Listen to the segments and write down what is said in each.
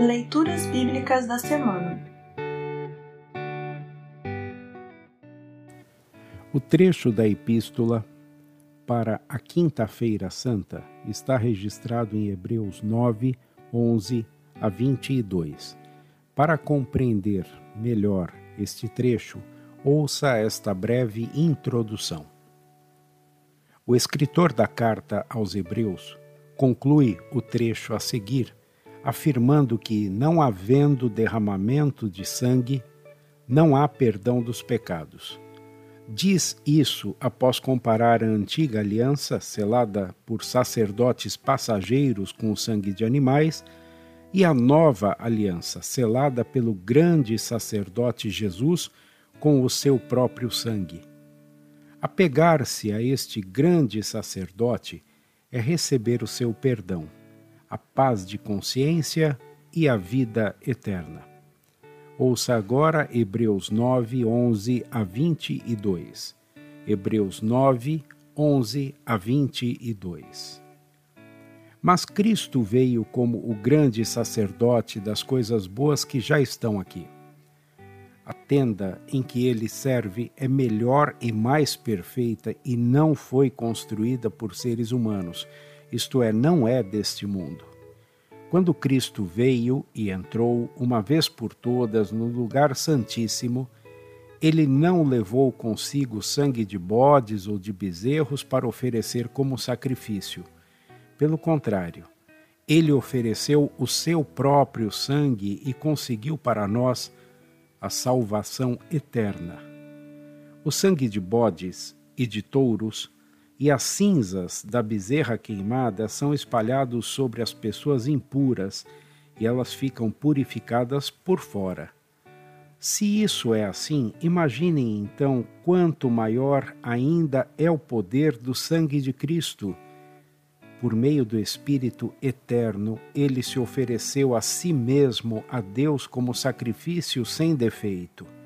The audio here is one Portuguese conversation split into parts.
Leituras Bíblicas da Semana O trecho da Epístola para a Quinta-feira Santa está registrado em Hebreus 9, 11 a 22. Para compreender melhor este trecho, ouça esta breve introdução. O escritor da carta aos Hebreus conclui o trecho a seguir afirmando que, não havendo derramamento de sangue, não há perdão dos pecados. Diz isso após comparar a antiga aliança, selada por sacerdotes passageiros com o sangue de animais, e a nova aliança, selada pelo grande sacerdote Jesus com o seu próprio sangue. Apegar-se a este grande sacerdote é receber o seu perdão a paz de consciência e a vida eterna. Ouça agora Hebreus 9, 11 a 22. Hebreus 9, 11 a 22. Mas Cristo veio como o grande sacerdote das coisas boas que já estão aqui. A tenda em que ele serve é melhor e mais perfeita e não foi construída por seres humanos isto é, não é deste mundo. Quando Cristo veio e entrou uma vez por todas no lugar santíssimo, ele não levou consigo sangue de bodes ou de bezerros para oferecer como sacrifício. Pelo contrário, ele ofereceu o seu próprio sangue e conseguiu para nós a salvação eterna. O sangue de bodes e de touros e as cinzas da bezerra queimada são espalhados sobre as pessoas impuras e elas ficam purificadas por fora. Se isso é assim, imaginem então quanto maior ainda é o poder do sangue de Cristo. Por meio do Espírito eterno, ele se ofereceu a si mesmo a Deus como sacrifício sem defeito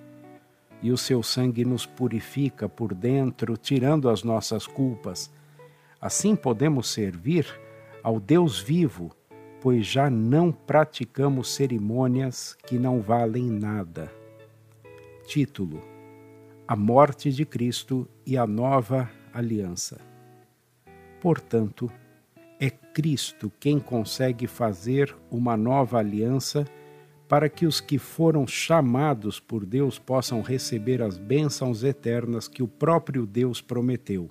e o seu sangue nos purifica por dentro, tirando as nossas culpas. Assim podemos servir ao Deus vivo, pois já não praticamos cerimônias que não valem nada. Título: A morte de Cristo e a nova aliança. Portanto, é Cristo quem consegue fazer uma nova aliança para que os que foram chamados por Deus possam receber as bênçãos eternas que o próprio Deus prometeu.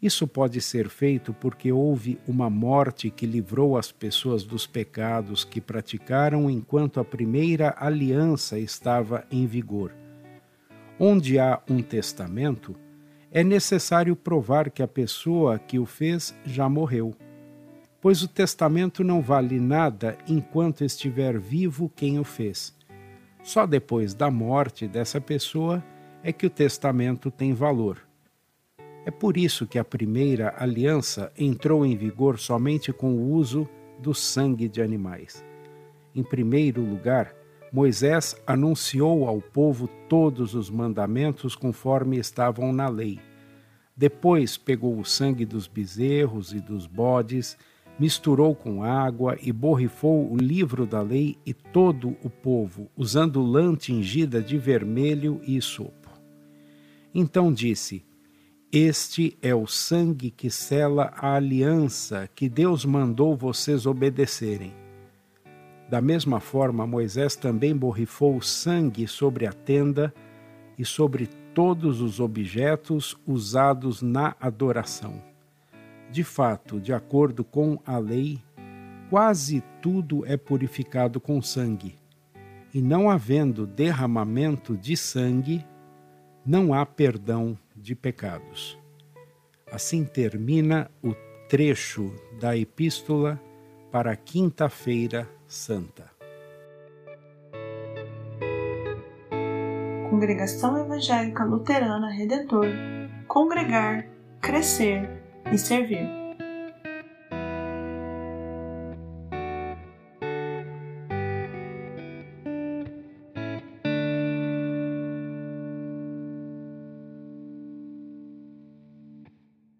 Isso pode ser feito porque houve uma morte que livrou as pessoas dos pecados que praticaram enquanto a primeira aliança estava em vigor. Onde há um testamento, é necessário provar que a pessoa que o fez já morreu pois o testamento não vale nada enquanto estiver vivo quem o fez. Só depois da morte dessa pessoa é que o testamento tem valor. É por isso que a primeira aliança entrou em vigor somente com o uso do sangue de animais. Em primeiro lugar, Moisés anunciou ao povo todos os mandamentos conforme estavam na lei. Depois pegou o sangue dos bezerros e dos bodes misturou com água e borrifou o livro da lei e todo o povo, usando lã tingida de vermelho e sopo. Então disse: Este é o sangue que sela a aliança que Deus mandou vocês obedecerem. Da mesma forma, Moisés também borrifou sangue sobre a tenda e sobre todos os objetos usados na adoração. De fato, de acordo com a lei, quase tudo é purificado com sangue, e não havendo derramamento de sangue, não há perdão de pecados. Assim termina o trecho da Epístola para Quinta-feira Santa. Congregação Evangélica Luterana Redentor Congregar, Crescer e servir.